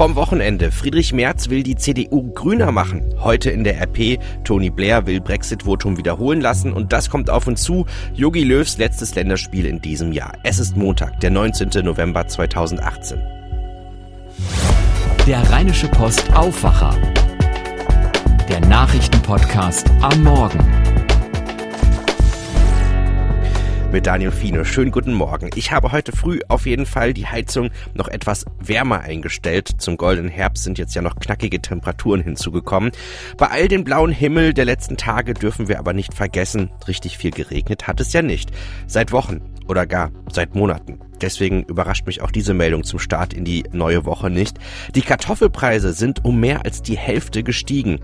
Vom Wochenende. Friedrich Merz will die CDU grüner machen. Heute in der RP. Tony Blair will Brexit-Votum wiederholen lassen und das kommt auf uns zu. Yogi Löws letztes Länderspiel in diesem Jahr. Es ist Montag, der 19. November 2018. Der Rheinische Post Aufwacher. Der Nachrichtenpodcast am Morgen mit Daniel Fiene. Schönen guten Morgen. Ich habe heute früh auf jeden Fall die Heizung noch etwas wärmer eingestellt. Zum goldenen Herbst sind jetzt ja noch knackige Temperaturen hinzugekommen. Bei all dem blauen Himmel der letzten Tage dürfen wir aber nicht vergessen, richtig viel geregnet hat es ja nicht. Seit Wochen oder gar seit Monaten. Deswegen überrascht mich auch diese Meldung zum Start in die neue Woche nicht. Die Kartoffelpreise sind um mehr als die Hälfte gestiegen.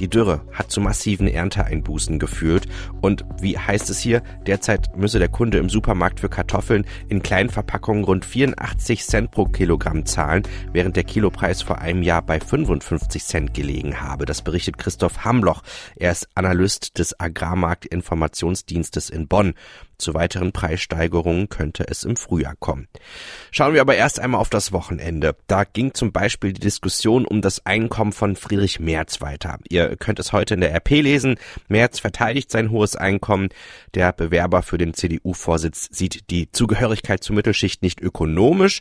Die Dürre hat zu massiven Ernteeinbußen geführt und wie heißt es hier, derzeit müsse der Kunde im Supermarkt für Kartoffeln in kleinen Verpackungen rund 84 Cent pro Kilogramm zahlen, während der Kilopreis vor einem Jahr bei 55 Cent gelegen habe. Das berichtet Christoph Hamloch. Er ist Analyst des Agrarmarktinformationsdienstes in Bonn. Zu weiteren Preissteigerungen könnte es im Frühjahr kommen. Schauen wir aber erst einmal auf das Wochenende. Da ging zum Beispiel die Diskussion um das Einkommen von Friedrich Merz weiter. Ihr könnt es heute in der RP lesen. Merz verteidigt sein hohes Einkommen. Der Bewerber für den CDU-Vorsitz sieht die Zugehörigkeit zur Mittelschicht nicht ökonomisch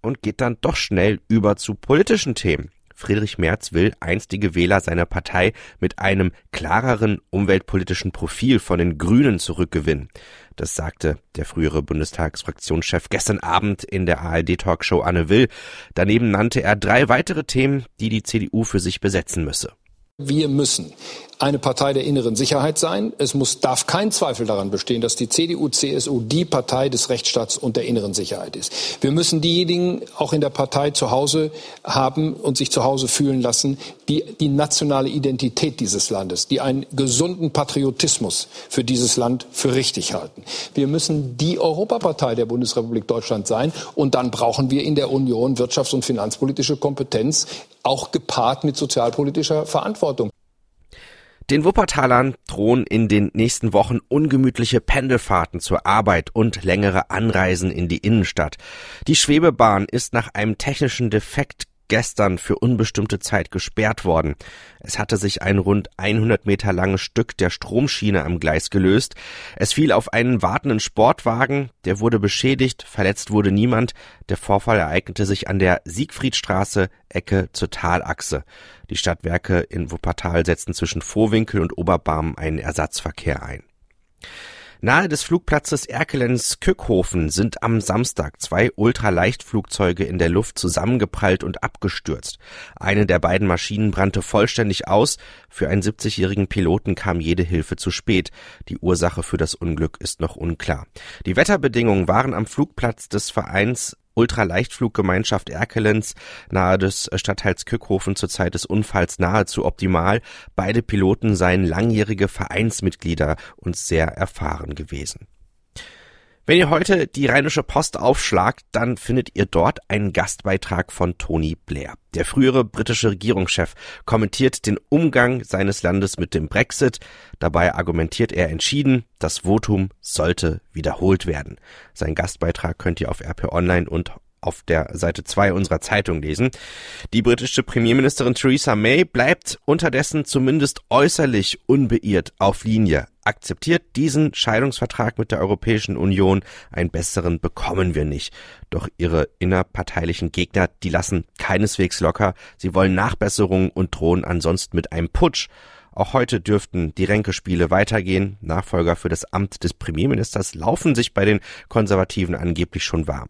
und geht dann doch schnell über zu politischen Themen. Friedrich Merz will einstige Wähler seiner Partei mit einem klareren umweltpolitischen Profil von den Grünen zurückgewinnen. Das sagte der frühere Bundestagsfraktionschef gestern Abend in der ARD-Talkshow Anne Will. Daneben nannte er drei weitere Themen, die die CDU für sich besetzen müsse. Wir müssen eine Partei der inneren Sicherheit sein. Es muss, darf kein Zweifel daran bestehen, dass die CDU, CSU die Partei des Rechtsstaats und der inneren Sicherheit ist. Wir müssen diejenigen auch in der Partei zu Hause haben und sich zu Hause fühlen lassen, die die nationale Identität dieses Landes, die einen gesunden Patriotismus für dieses Land für richtig halten. Wir müssen die Europapartei der Bundesrepublik Deutschland sein und dann brauchen wir in der Union wirtschafts- und finanzpolitische Kompetenz, auch gepaart mit sozialpolitischer Verantwortung. Den Wuppertalern drohen in den nächsten Wochen ungemütliche Pendelfahrten zur Arbeit und längere Anreisen in die Innenstadt. Die Schwebebahn ist nach einem technischen Defekt gestern für unbestimmte Zeit gesperrt worden. Es hatte sich ein rund 100 Meter langes Stück der Stromschiene am Gleis gelöst. Es fiel auf einen wartenden Sportwagen, der wurde beschädigt, verletzt wurde niemand. Der Vorfall ereignete sich an der Siegfriedstraße, Ecke zur Talachse. Die Stadtwerke in Wuppertal setzten zwischen Vorwinkel und Oberbarm einen Ersatzverkehr ein. Nahe des Flugplatzes Erkelenz-Kückhofen sind am Samstag zwei Ultraleichtflugzeuge in der Luft zusammengeprallt und abgestürzt. Eine der beiden Maschinen brannte vollständig aus. Für einen 70-jährigen Piloten kam jede Hilfe zu spät. Die Ursache für das Unglück ist noch unklar. Die Wetterbedingungen waren am Flugplatz des Vereins Ultraleichtfluggemeinschaft Erkelenz nahe des Stadtteils Kückhofen zur Zeit des Unfalls nahezu optimal. Beide Piloten seien langjährige Vereinsmitglieder und sehr erfahren gewesen. Wenn ihr heute die Rheinische Post aufschlagt, dann findet ihr dort einen Gastbeitrag von Tony Blair. Der frühere britische Regierungschef kommentiert den Umgang seines Landes mit dem Brexit. Dabei argumentiert er entschieden, das Votum sollte wiederholt werden. Sein Gastbeitrag könnt ihr auf RP Online und auf der Seite 2 unserer Zeitung lesen. Die britische Premierministerin Theresa May bleibt unterdessen zumindest äußerlich unbeirrt auf Linie akzeptiert diesen Scheidungsvertrag mit der Europäischen Union. Einen besseren bekommen wir nicht. Doch ihre innerparteilichen Gegner, die lassen keineswegs locker. Sie wollen Nachbesserungen und drohen ansonsten mit einem Putsch. Auch heute dürften die Ränkespiele weitergehen. Nachfolger für das Amt des Premierministers laufen sich bei den Konservativen angeblich schon warm.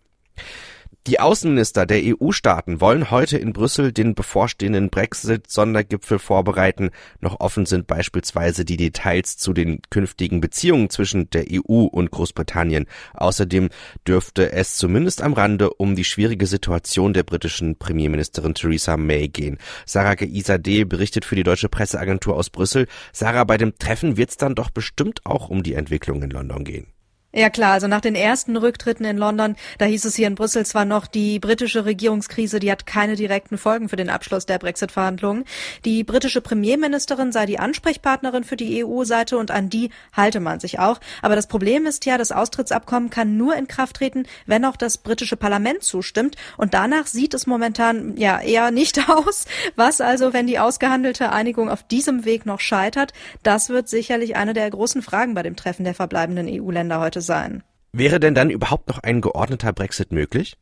Die Außenminister der EU-Staaten wollen heute in Brüssel den bevorstehenden Brexit-Sondergipfel vorbereiten. Noch offen sind beispielsweise die Details zu den künftigen Beziehungen zwischen der EU und Großbritannien. Außerdem dürfte es zumindest am Rande um die schwierige Situation der britischen Premierministerin Theresa May gehen. Sarah Geisade berichtet für die deutsche Presseagentur aus Brüssel. Sarah, bei dem Treffen wird es dann doch bestimmt auch um die Entwicklung in London gehen. Ja klar, also nach den ersten Rücktritten in London, da hieß es hier in Brüssel zwar noch, die britische Regierungskrise, die hat keine direkten Folgen für den Abschluss der Brexit-Verhandlungen. Die britische Premierministerin sei die Ansprechpartnerin für die EU-Seite und an die halte man sich auch. Aber das Problem ist ja, das Austrittsabkommen kann nur in Kraft treten, wenn auch das britische Parlament zustimmt. Und danach sieht es momentan ja eher nicht aus. Was also, wenn die ausgehandelte Einigung auf diesem Weg noch scheitert? Das wird sicherlich eine der großen Fragen bei dem Treffen der verbleibenden EU-Länder heute sein. Wäre denn dann überhaupt noch ein geordneter Brexit möglich?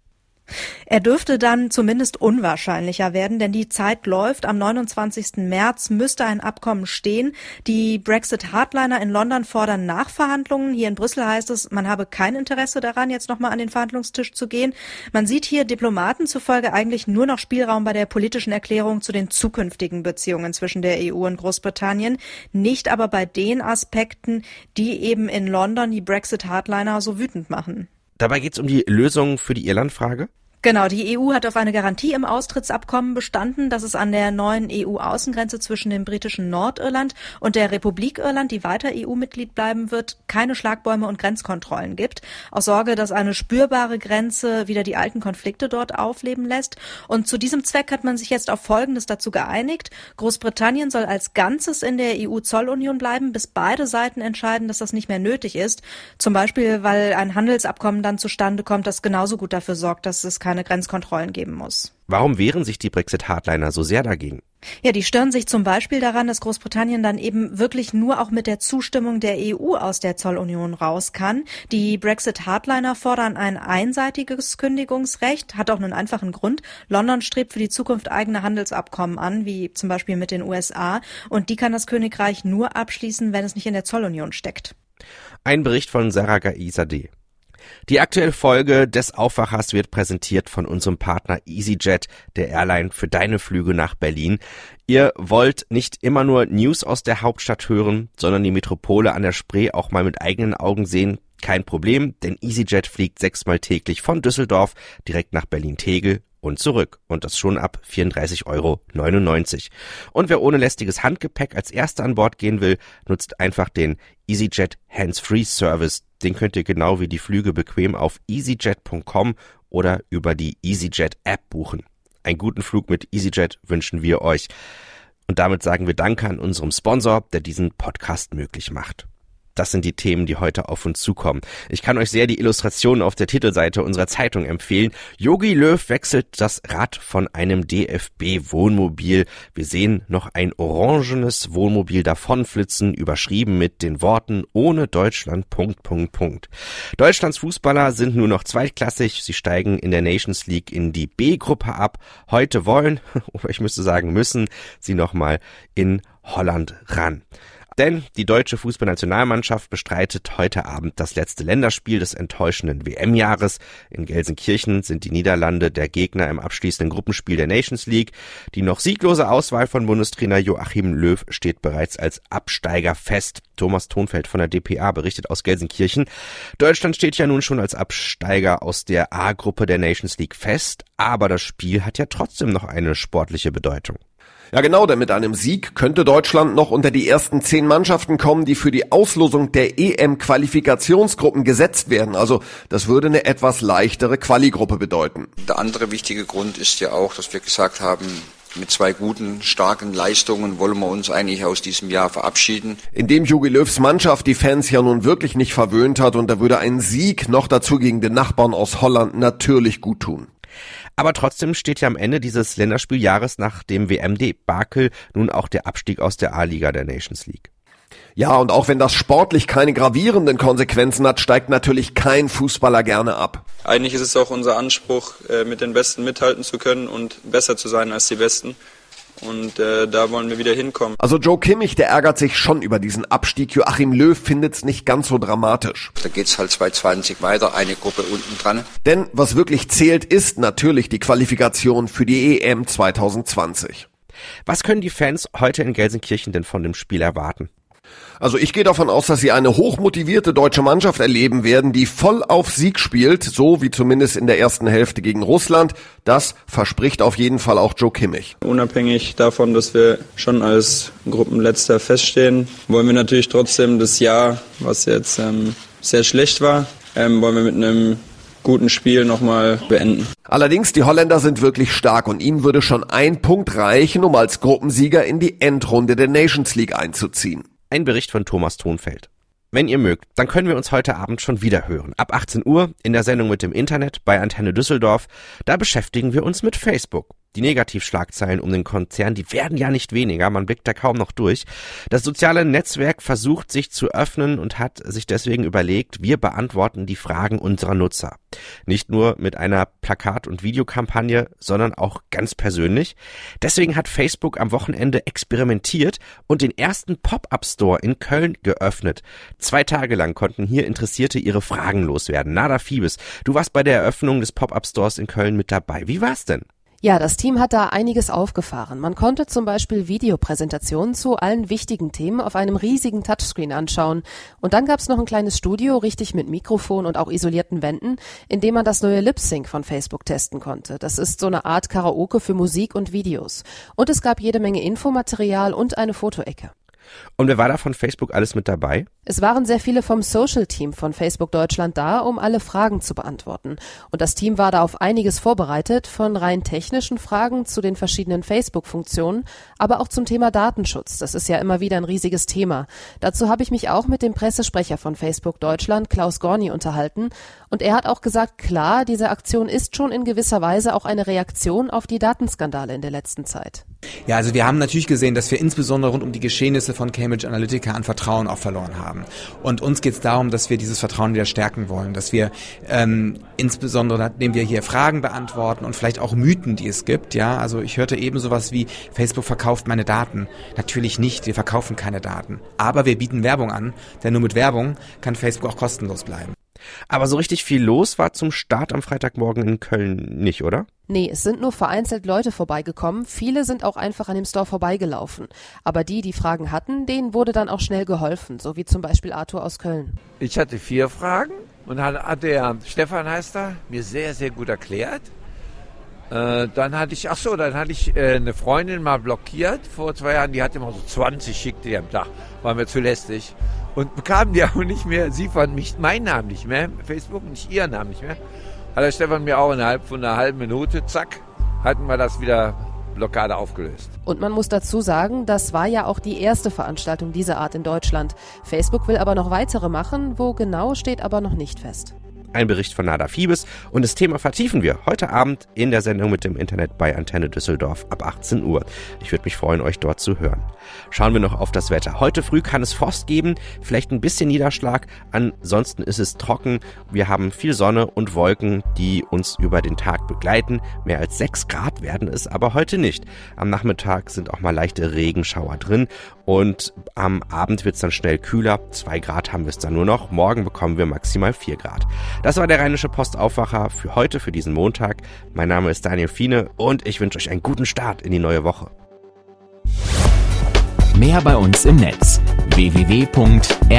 Er dürfte dann zumindest unwahrscheinlicher werden, denn die Zeit läuft. Am 29. März müsste ein Abkommen stehen. Die Brexit-Hardliner in London fordern Nachverhandlungen. Hier in Brüssel heißt es, man habe kein Interesse daran, jetzt nochmal an den Verhandlungstisch zu gehen. Man sieht hier Diplomaten zufolge eigentlich nur noch Spielraum bei der politischen Erklärung zu den zukünftigen Beziehungen zwischen der EU und Großbritannien, nicht aber bei den Aspekten, die eben in London die Brexit-Hardliner so wütend machen. Dabei geht es um die Lösung für die Irlandfrage? Genau, die EU hat auf eine Garantie im Austrittsabkommen bestanden, dass es an der neuen EU-Außengrenze zwischen dem britischen Nordirland und der Republik Irland, die weiter EU-Mitglied bleiben wird, keine Schlagbäume und Grenzkontrollen gibt. Aus Sorge, dass eine spürbare Grenze wieder die alten Konflikte dort aufleben lässt. Und zu diesem Zweck hat man sich jetzt auf Folgendes dazu geeinigt. Großbritannien soll als Ganzes in der EU-Zollunion bleiben, bis beide Seiten entscheiden, dass das nicht mehr nötig ist. Zum Beispiel, weil ein Handelsabkommen dann zustande kommt, das genauso gut dafür sorgt, dass es keine Grenzkontrollen geben muss. Warum wehren sich die Brexit-Hardliner so sehr dagegen? Ja, die stören sich zum Beispiel daran, dass Großbritannien dann eben wirklich nur auch mit der Zustimmung der EU aus der Zollunion raus kann. Die Brexit-Hardliner fordern ein einseitiges Kündigungsrecht, hat auch einen einfachen Grund. London strebt für die Zukunft eigene Handelsabkommen an, wie zum Beispiel mit den USA, und die kann das Königreich nur abschließen, wenn es nicht in der Zollunion steckt. Ein Bericht von Sarah Gaisadeh. Die aktuelle Folge des Aufwachers wird präsentiert von unserem Partner EasyJet, der Airline für deine Flüge nach Berlin. Ihr wollt nicht immer nur News aus der Hauptstadt hören, sondern die Metropole an der Spree auch mal mit eigenen Augen sehen. Kein Problem, denn EasyJet fliegt sechsmal täglich von Düsseldorf direkt nach Berlin-Tegel und zurück. Und das schon ab 34,99 Euro. Und wer ohne lästiges Handgepäck als Erster an Bord gehen will, nutzt einfach den EasyJet Hands-Free Service. Den könnt ihr genau wie die Flüge bequem auf easyjet.com oder über die EasyJet App buchen. Einen guten Flug mit EasyJet wünschen wir euch. Und damit sagen wir Danke an unserem Sponsor, der diesen Podcast möglich macht. Das sind die Themen, die heute auf uns zukommen. Ich kann euch sehr die Illustrationen auf der Titelseite unserer Zeitung empfehlen. Yogi Löw wechselt das Rad von einem DFB Wohnmobil. Wir sehen noch ein orangenes Wohnmobil davonflitzen, überschrieben mit den Worten ohne Deutschland, Punkt, Punkt, Punkt. Deutschlands Fußballer sind nur noch zweitklassig. Sie steigen in der Nations League in die B-Gruppe ab. Heute wollen, oder ich müsste sagen müssen, sie nochmal in Holland ran. Denn die deutsche Fußballnationalmannschaft bestreitet heute Abend das letzte Länderspiel des enttäuschenden WM-Jahres. In Gelsenkirchen sind die Niederlande der Gegner im abschließenden Gruppenspiel der Nations League. Die noch sieglose Auswahl von Bundestrainer Joachim Löw steht bereits als Absteiger fest. Thomas Thonfeld von der DPA berichtet aus Gelsenkirchen. Deutschland steht ja nun schon als Absteiger aus der A-Gruppe der Nations League fest, aber das Spiel hat ja trotzdem noch eine sportliche Bedeutung. Ja genau, denn mit einem Sieg könnte Deutschland noch unter die ersten zehn Mannschaften kommen, die für die Auslosung der EM-Qualifikationsgruppen gesetzt werden. Also das würde eine etwas leichtere Quali-Gruppe bedeuten. Der andere wichtige Grund ist ja auch, dass wir gesagt haben, mit zwei guten, starken Leistungen wollen wir uns eigentlich aus diesem Jahr verabschieden. Indem Jogi Löws Mannschaft die Fans ja nun wirklich nicht verwöhnt hat und da würde ein Sieg noch dazu gegen den Nachbarn aus Holland natürlich gut tun. Aber trotzdem steht ja am Ende dieses Länderspieljahres nach dem WMD-Bakel nun auch der Abstieg aus der A-Liga der Nations League. Ja, und auch wenn das sportlich keine gravierenden Konsequenzen hat, steigt natürlich kein Fußballer gerne ab. Eigentlich ist es auch unser Anspruch, äh, mit den Besten mithalten zu können und besser zu sein als die Besten. Und äh, da wollen wir wieder hinkommen. Also Joe Kimmich, der ärgert sich schon über diesen Abstieg. Joachim Löw findet's nicht ganz so dramatisch. Da geht's halt 2020 weiter, eine Gruppe unten dran. Denn was wirklich zählt, ist natürlich die Qualifikation für die EM 2020. Was können die Fans heute in Gelsenkirchen denn von dem Spiel erwarten? Also ich gehe davon aus, dass sie eine hochmotivierte deutsche Mannschaft erleben werden, die voll auf Sieg spielt, so wie zumindest in der ersten Hälfte gegen Russland. Das verspricht auf jeden Fall auch Joe Kimmich. Unabhängig davon, dass wir schon als Gruppenletzter feststehen, wollen wir natürlich trotzdem das Jahr, was jetzt ähm, sehr schlecht war, ähm, wollen wir mit einem guten Spiel nochmal beenden. Allerdings, die Holländer sind wirklich stark und ihnen würde schon ein Punkt reichen, um als Gruppensieger in die Endrunde der Nations League einzuziehen. Ein Bericht von Thomas Thonfeld. Wenn ihr mögt, dann können wir uns heute Abend schon wieder hören. Ab 18 Uhr in der Sendung mit dem Internet bei Antenne Düsseldorf. Da beschäftigen wir uns mit Facebook. Die Negativschlagzeilen um den Konzern, die werden ja nicht weniger, man blickt da kaum noch durch. Das soziale Netzwerk versucht sich zu öffnen und hat sich deswegen überlegt, wir beantworten die Fragen unserer Nutzer. Nicht nur mit einer Plakat- und Videokampagne, sondern auch ganz persönlich. Deswegen hat Facebook am Wochenende experimentiert und den ersten Pop-up-Store in Köln geöffnet. Zwei Tage lang konnten hier Interessierte ihre Fragen loswerden. Nada Fiebes, du warst bei der Eröffnung des Pop-up-Stores in Köln mit dabei. Wie war's denn? Ja, das Team hat da einiges aufgefahren. Man konnte zum Beispiel Videopräsentationen zu allen wichtigen Themen auf einem riesigen Touchscreen anschauen. Und dann gab's noch ein kleines Studio, richtig mit Mikrofon und auch isolierten Wänden, in dem man das neue Lip Sync von Facebook testen konnte. Das ist so eine Art Karaoke für Musik und Videos. Und es gab jede Menge Infomaterial und eine Fotoecke. Und wer war da von Facebook alles mit dabei? Es waren sehr viele vom Social Team von Facebook Deutschland da, um alle Fragen zu beantworten. Und das Team war da auf einiges vorbereitet, von rein technischen Fragen zu den verschiedenen Facebook-Funktionen, aber auch zum Thema Datenschutz. Das ist ja immer wieder ein riesiges Thema. Dazu habe ich mich auch mit dem Pressesprecher von Facebook Deutschland, Klaus Gorni, unterhalten. Und er hat auch gesagt, klar, diese Aktion ist schon in gewisser Weise auch eine Reaktion auf die Datenskandale in der letzten Zeit. Ja, also wir haben natürlich gesehen, dass wir insbesondere rund um die Geschehnisse von Cambridge Analytica an Vertrauen auch verloren haben. Und uns geht es darum, dass wir dieses Vertrauen wieder stärken wollen, dass wir ähm, insbesondere, nachdem wir hier Fragen beantworten und vielleicht auch Mythen, die es gibt, ja, also ich hörte eben sowas wie Facebook verkauft meine Daten. Natürlich nicht, wir verkaufen keine Daten. Aber wir bieten Werbung an, denn nur mit Werbung kann Facebook auch kostenlos bleiben. Aber so richtig viel los war zum Start am Freitagmorgen in Köln nicht, oder? Nee, es sind nur vereinzelt Leute vorbeigekommen. Viele sind auch einfach an dem Store vorbeigelaufen. Aber die, die Fragen hatten, denen wurde dann auch schnell geholfen, so wie zum Beispiel Arthur aus Köln. Ich hatte vier Fragen und hat der Stefan heißt er mir sehr, sehr gut erklärt. Äh, dann hatte ich, ach so, dann hatte ich äh, eine Freundin mal blockiert vor zwei Jahren, die hatte immer so 20 schickte die am Tag, war mir zu lästig. Und bekam die auch nicht mehr, sie fand mich, meinen Namen nicht mehr, Facebook nicht ihren Namen nicht mehr. Hat der Stefan mir auch innerhalb von einer halben Minute, zack, hatten wir das wieder Blockade aufgelöst. Und man muss dazu sagen, das war ja auch die erste Veranstaltung dieser Art in Deutschland. Facebook will aber noch weitere machen, wo genau steht aber noch nicht fest. Ein Bericht von Nada Fiebes und das Thema vertiefen wir heute Abend in der Sendung mit dem Internet bei Antenne Düsseldorf ab 18 Uhr. Ich würde mich freuen, euch dort zu hören. Schauen wir noch auf das Wetter. Heute früh kann es Frost geben, vielleicht ein bisschen Niederschlag, ansonsten ist es trocken. Wir haben viel Sonne und Wolken, die uns über den Tag begleiten. Mehr als 6 Grad werden es aber heute nicht. Am Nachmittag sind auch mal leichte Regenschauer drin und am Abend wird es dann schnell kühler. 2 Grad haben wir es dann nur noch. Morgen bekommen wir maximal 4 Grad. Das war der Rheinische Postaufwacher für heute, für diesen Montag. Mein Name ist Daniel Fiene und ich wünsche euch einen guten Start in die neue Woche. Mehr bei uns im Netz www.rp-online.de